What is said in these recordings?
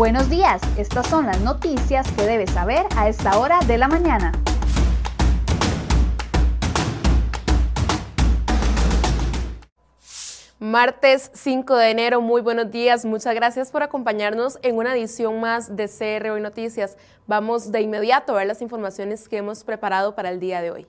Buenos días, estas son las noticias que debes saber a esta hora de la mañana. Martes 5 de enero, muy buenos días, muchas gracias por acompañarnos en una edición más de CR Hoy Noticias. Vamos de inmediato a ver las informaciones que hemos preparado para el día de hoy.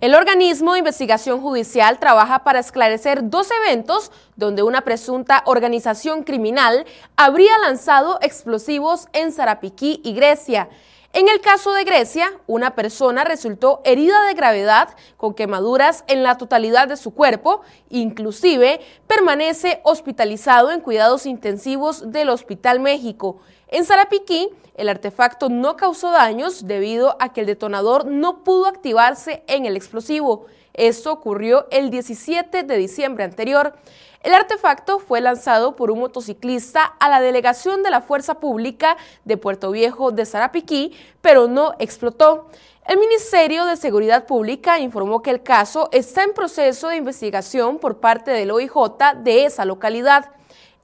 El organismo de investigación judicial trabaja para esclarecer dos eventos donde una presunta organización criminal habría lanzado explosivos en Sarapiquí y Grecia. En el caso de Grecia, una persona resultó herida de gravedad con quemaduras en la totalidad de su cuerpo, inclusive permanece hospitalizado en cuidados intensivos del Hospital México. En Sarapiquí, el artefacto no causó daños debido a que el detonador no pudo activarse en el explosivo. Esto ocurrió el 17 de diciembre anterior. El artefacto fue lanzado por un motociclista a la delegación de la Fuerza Pública de Puerto Viejo de Sarapiquí, pero no explotó. El Ministerio de Seguridad Pública informó que el caso está en proceso de investigación por parte del OIJ de esa localidad.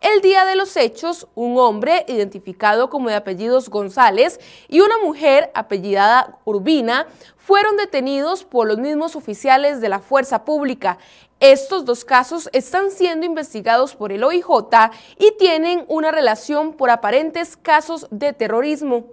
El día de los hechos, un hombre identificado como de apellidos González y una mujer apellidada Urbina fueron detenidos por los mismos oficiales de la fuerza pública. Estos dos casos están siendo investigados por el OIJ y tienen una relación por aparentes casos de terrorismo.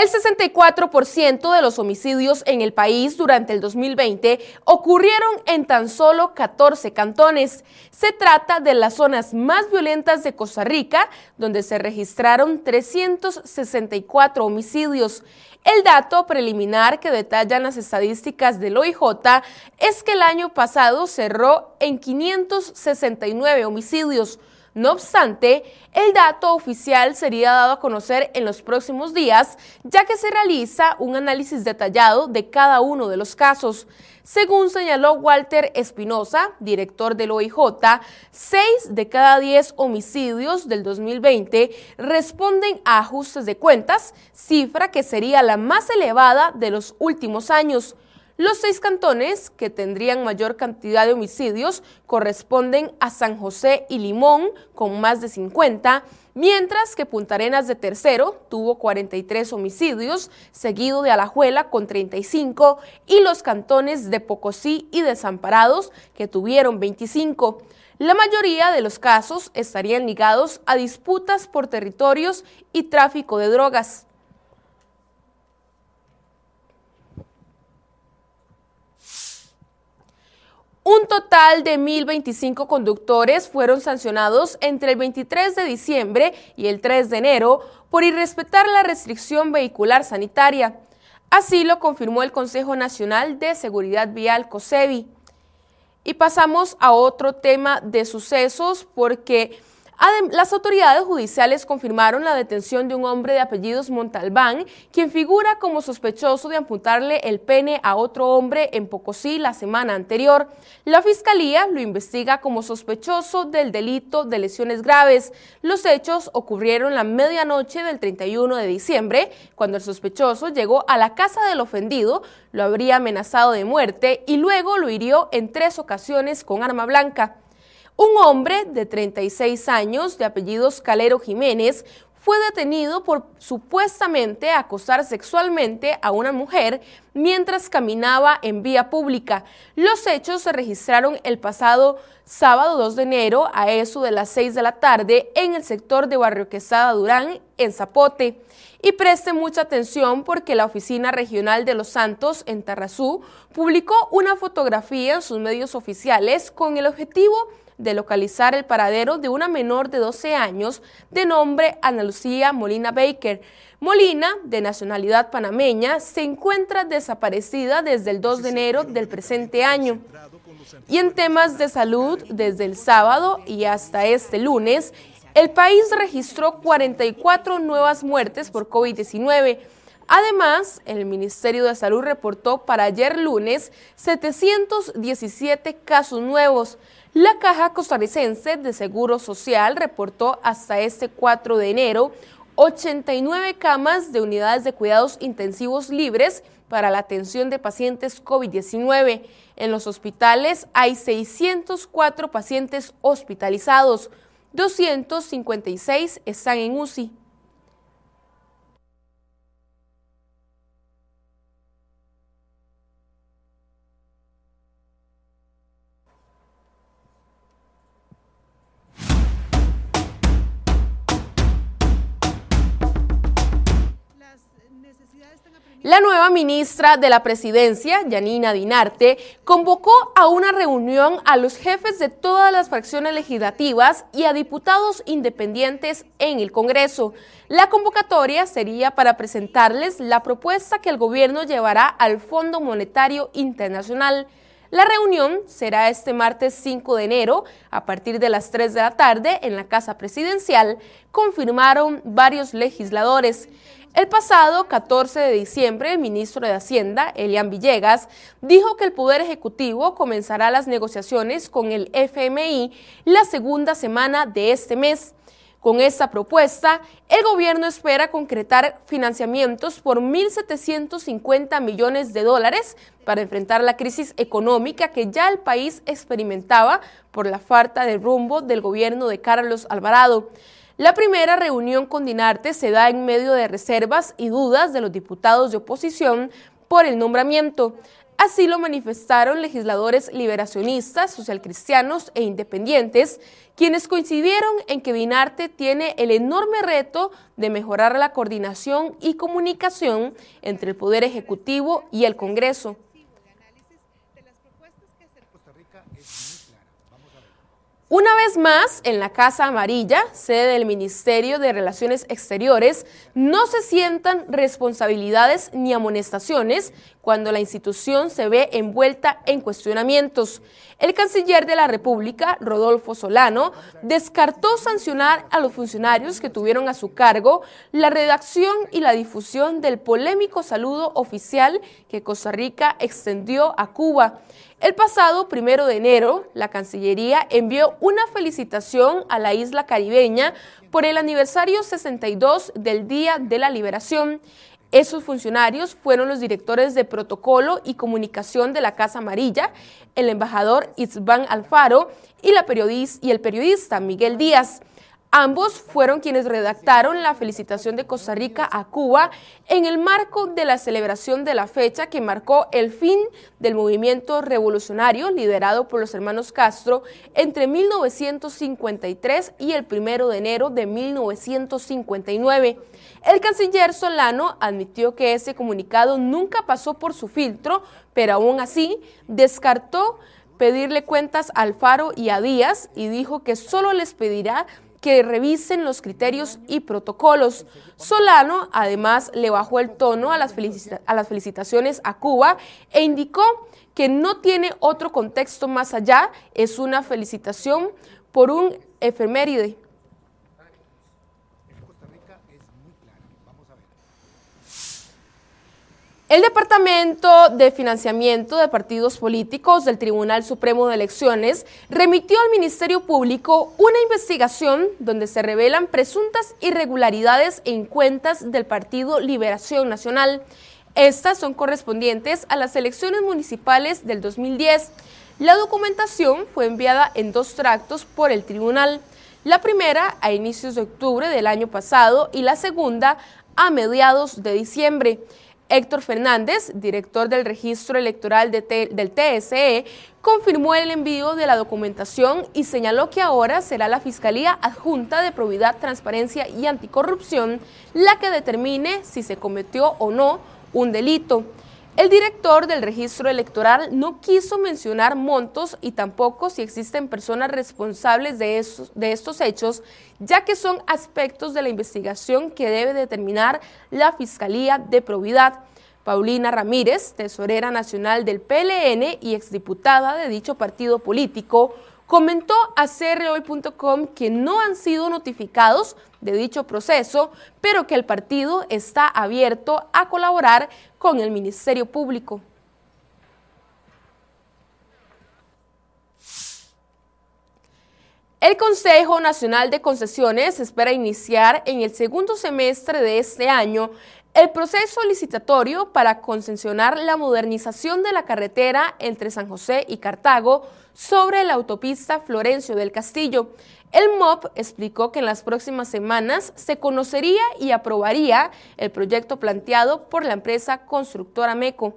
El 64% de los homicidios en el país durante el 2020 ocurrieron en tan solo 14 cantones. Se trata de las zonas más violentas de Costa Rica, donde se registraron 364 homicidios. El dato preliminar que detallan las estadísticas del OIJ es que el año pasado cerró en 569 homicidios. No obstante, el dato oficial sería dado a conocer en los próximos días, ya que se realiza un análisis detallado de cada uno de los casos. Según señaló Walter Espinosa, director del OIJ, seis de cada diez homicidios del 2020 responden a ajustes de cuentas, cifra que sería la más elevada de los últimos años. Los seis cantones que tendrían mayor cantidad de homicidios corresponden a San José y Limón, con más de 50, mientras que Punta Arenas de tercero tuvo 43 homicidios, seguido de Alajuela con 35, y los cantones de Pocosí y Desamparados, que tuvieron 25. La mayoría de los casos estarían ligados a disputas por territorios y tráfico de drogas. Un total de 1.025 conductores fueron sancionados entre el 23 de diciembre y el 3 de enero por irrespetar la restricción vehicular sanitaria. Así lo confirmó el Consejo Nacional de Seguridad Vial COSEBI. Y pasamos a otro tema de sucesos porque las autoridades judiciales confirmaron la detención de un hombre de apellidos Montalbán, quien figura como sospechoso de amputarle el pene a otro hombre en Pocosí la semana anterior. La fiscalía lo investiga como sospechoso del delito de lesiones graves. Los hechos ocurrieron la medianoche del 31 de diciembre, cuando el sospechoso llegó a la casa del ofendido, lo habría amenazado de muerte y luego lo hirió en tres ocasiones con arma blanca. Un hombre de 36 años, de apellidos Calero Jiménez, fue detenido por supuestamente acosar sexualmente a una mujer mientras caminaba en vía pública. Los hechos se registraron el pasado sábado 2 de enero a eso de las 6 de la tarde en el sector de Barrio Quesada Durán, en Zapote. Y preste mucha atención porque la Oficina Regional de los Santos en Tarrazú publicó una fotografía en sus medios oficiales con el objetivo de localizar el paradero de una menor de 12 años de nombre Ana Lucía Molina Baker. Molina, de nacionalidad panameña, se encuentra desaparecida desde el 2 de enero del presente año. Y en temas de salud, desde el sábado y hasta este lunes, el país registró 44 nuevas muertes por COVID-19. Además, el Ministerio de Salud reportó para ayer lunes 717 casos nuevos. La Caja Costarricense de Seguro Social reportó hasta este 4 de enero 89 camas de unidades de cuidados intensivos libres para la atención de pacientes COVID-19. En los hospitales hay 604 pacientes hospitalizados, 256 están en UCI. La nueva ministra de la Presidencia, Yanina Dinarte, convocó a una reunión a los jefes de todas las fracciones legislativas y a diputados independientes en el Congreso. La convocatoria sería para presentarles la propuesta que el gobierno llevará al Fondo Monetario Internacional. La reunión será este martes 5 de enero a partir de las 3 de la tarde en la Casa Presidencial, confirmaron varios legisladores. El pasado 14 de diciembre, el ministro de Hacienda, Elian Villegas, dijo que el Poder Ejecutivo comenzará las negociaciones con el FMI la segunda semana de este mes. Con esta propuesta, el gobierno espera concretar financiamientos por 1.750 millones de dólares para enfrentar la crisis económica que ya el país experimentaba por la falta de rumbo del gobierno de Carlos Alvarado. La primera reunión con Dinarte se da en medio de reservas y dudas de los diputados de oposición por el nombramiento. Así lo manifestaron legisladores liberacionistas, socialcristianos e independientes, quienes coincidieron en que Dinarte tiene el enorme reto de mejorar la coordinación y comunicación entre el Poder Ejecutivo y el Congreso. Una vez más, en la Casa Amarilla, sede del Ministerio de Relaciones Exteriores, no se sientan responsabilidades ni amonestaciones cuando la institución se ve envuelta en cuestionamientos. El canciller de la República, Rodolfo Solano, descartó sancionar a los funcionarios que tuvieron a su cargo la redacción y la difusión del polémico saludo oficial que Costa Rica extendió a Cuba. El pasado primero de enero, la Cancillería envió una felicitación a la isla caribeña por el aniversario 62 del Día de la Liberación. Esos funcionarios fueron los directores de protocolo y comunicación de la Casa Amarilla, el embajador Isván Alfaro y, y el periodista Miguel Díaz. Ambos fueron quienes redactaron la felicitación de Costa Rica a Cuba en el marco de la celebración de la fecha que marcó el fin del movimiento revolucionario liderado por los hermanos Castro entre 1953 y el 1 de enero de 1959. El canciller Solano admitió que ese comunicado nunca pasó por su filtro, pero aún así descartó pedirle cuentas al Faro y a Díaz y dijo que solo les pedirá que revisen los criterios y protocolos. Solano además le bajó el tono a las, felicitaciones a Cuba e indicó que no tiene otro contexto más allá, es una felicitación por un efeméride. El Departamento de Financiamiento de Partidos Políticos del Tribunal Supremo de Elecciones remitió al Ministerio Público una investigación donde se revelan presuntas irregularidades en cuentas del Partido Liberación Nacional. Estas son correspondientes a las elecciones municipales del 2010. La documentación fue enviada en dos tractos por el tribunal. La primera a inicios de octubre del año pasado y la segunda a mediados de diciembre. Héctor Fernández, director del registro electoral del TSE, confirmó el envío de la documentación y señaló que ahora será la Fiscalía Adjunta de Probidad, Transparencia y Anticorrupción la que determine si se cometió o no un delito. El director del registro electoral no quiso mencionar montos y tampoco si existen personas responsables de, de estos hechos, ya que son aspectos de la investigación que debe determinar la Fiscalía de Probidad. Paulina Ramírez, tesorera nacional del PLN y exdiputada de dicho partido político, comentó a crhoy.com que no han sido notificados de dicho proceso, pero que el partido está abierto a colaborar con el Ministerio Público. El Consejo Nacional de Concesiones espera iniciar en el segundo semestre de este año el proceso licitatorio para concesionar la modernización de la carretera entre San José y Cartago sobre la autopista Florencio del Castillo. El MOP explicó que en las próximas semanas se conocería y aprobaría el proyecto planteado por la empresa constructora MECO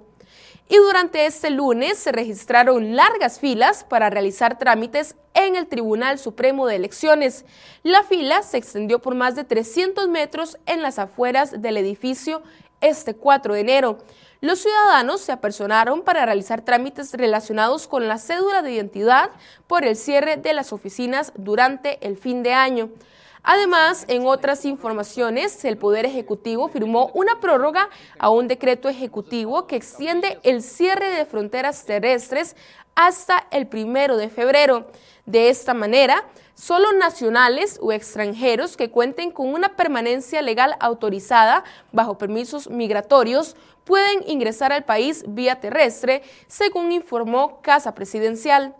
y durante este lunes se registraron largas filas para realizar trámites en el Tribunal Supremo de Elecciones. La fila se extendió por más de 300 metros en las afueras del edificio este 4 de enero. Los ciudadanos se apersonaron para realizar trámites relacionados con la cédula de identidad por el cierre de las oficinas durante el fin de año. Además, en otras informaciones, el Poder Ejecutivo firmó una prórroga a un decreto ejecutivo que extiende el cierre de fronteras terrestres hasta el primero de febrero. De esta manera, solo nacionales o extranjeros que cuenten con una permanencia legal autorizada bajo permisos migratorios pueden ingresar al país vía terrestre, según informó Casa Presidencial.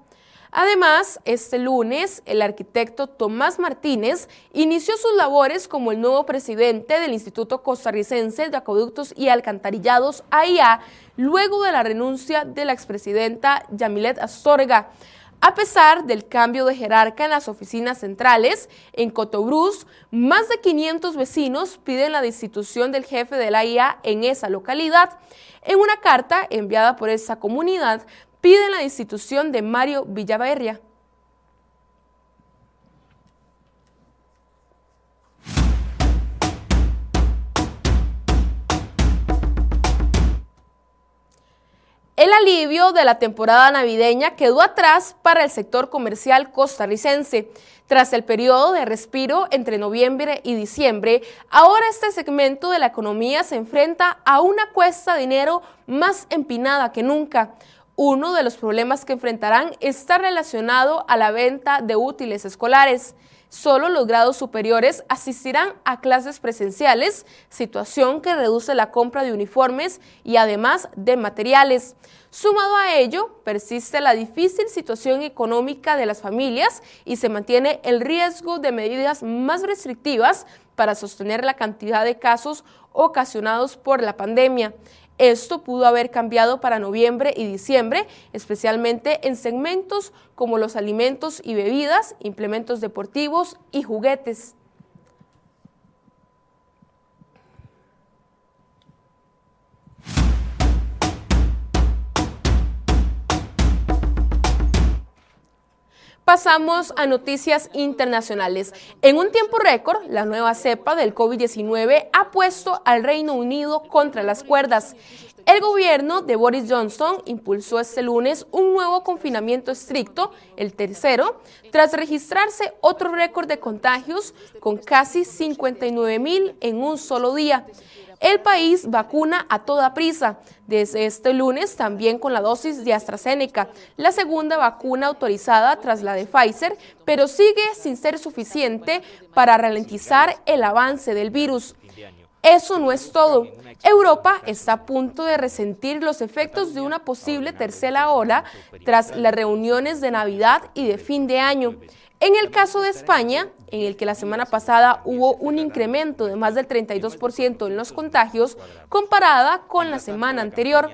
Además, este lunes, el arquitecto Tomás Martínez inició sus labores como el nuevo presidente del Instituto Costarricense de Acueductos y Alcantarillados, AIA, luego de la renuncia de la expresidenta Yamilet Astorga. A pesar del cambio de jerarca en las oficinas centrales, en Cotobruz, más de 500 vecinos piden la destitución del jefe de la AIA en esa localidad. En una carta enviada por esa comunidad, piden la institución de Mario Villaverria. El alivio de la temporada navideña quedó atrás para el sector comercial costarricense. Tras el periodo de respiro entre noviembre y diciembre, ahora este segmento de la economía se enfrenta a una cuesta de dinero más empinada que nunca. Uno de los problemas que enfrentarán está relacionado a la venta de útiles escolares. Solo los grados superiores asistirán a clases presenciales, situación que reduce la compra de uniformes y además de materiales. Sumado a ello, persiste la difícil situación económica de las familias y se mantiene el riesgo de medidas más restrictivas para sostener la cantidad de casos ocasionados por la pandemia. Esto pudo haber cambiado para noviembre y diciembre, especialmente en segmentos como los alimentos y bebidas, implementos deportivos y juguetes. Pasamos a noticias internacionales. En un tiempo récord, la nueva cepa del COVID-19 ha puesto al Reino Unido contra las cuerdas. El gobierno de Boris Johnson impulsó este lunes un nuevo confinamiento estricto, el tercero, tras registrarse otro récord de contagios con casi 59 mil en un solo día. El país vacuna a toda prisa, desde este lunes también con la dosis de AstraZeneca, la segunda vacuna autorizada tras la de Pfizer, pero sigue sin ser suficiente para ralentizar el avance del virus. Eso no es todo. Europa está a punto de resentir los efectos de una posible tercera ola tras las reuniones de Navidad y de fin de año. En el caso de España, en el que la semana pasada hubo un incremento de más del 32% en los contagios comparada con la semana anterior,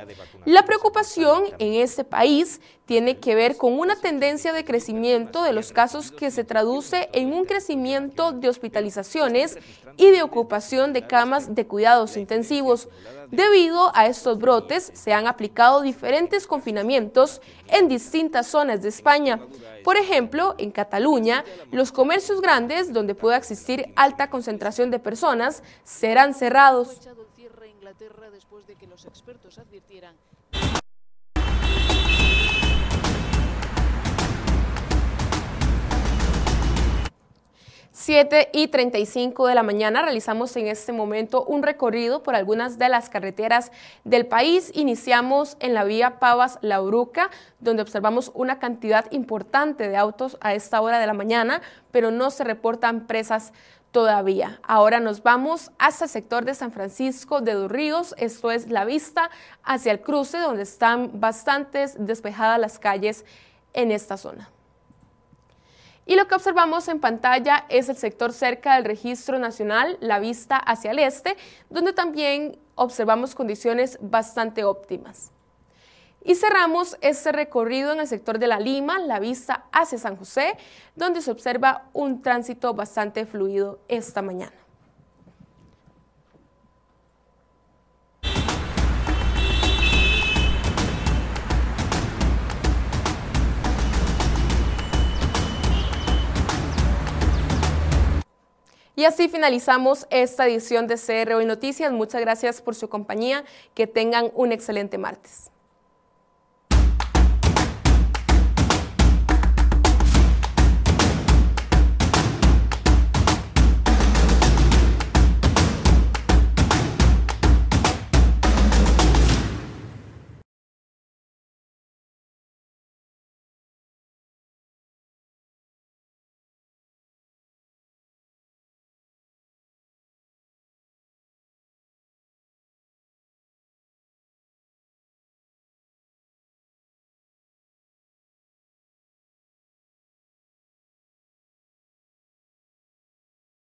la preocupación en este país tiene que ver con una tendencia de crecimiento de los casos que se traduce en un crecimiento de hospitalizaciones y de ocupación de camas de cuidados intensivos. Debido a estos brotes, se han aplicado diferentes confinamientos en distintas zonas de España. Por ejemplo, en Cataluña, los comercios grandes donde pueda existir alta concentración de personas serán cerrados. 7 y 35 de la mañana realizamos en este momento un recorrido por algunas de las carreteras del país. Iniciamos en la vía Pavas-La Uruca, donde observamos una cantidad importante de autos a esta hora de la mañana, pero no se reportan presas todavía. Ahora nos vamos hasta el sector de San Francisco de Dos Ríos, esto es la vista hacia el cruce, donde están bastantes despejadas las calles en esta zona. Y lo que observamos en pantalla es el sector cerca del registro nacional, la vista hacia el este, donde también observamos condiciones bastante óptimas. Y cerramos este recorrido en el sector de la Lima, la vista hacia San José, donde se observa un tránsito bastante fluido esta mañana. Y así finalizamos esta edición de CR Hoy Noticias. Muchas gracias por su compañía. Que tengan un excelente martes.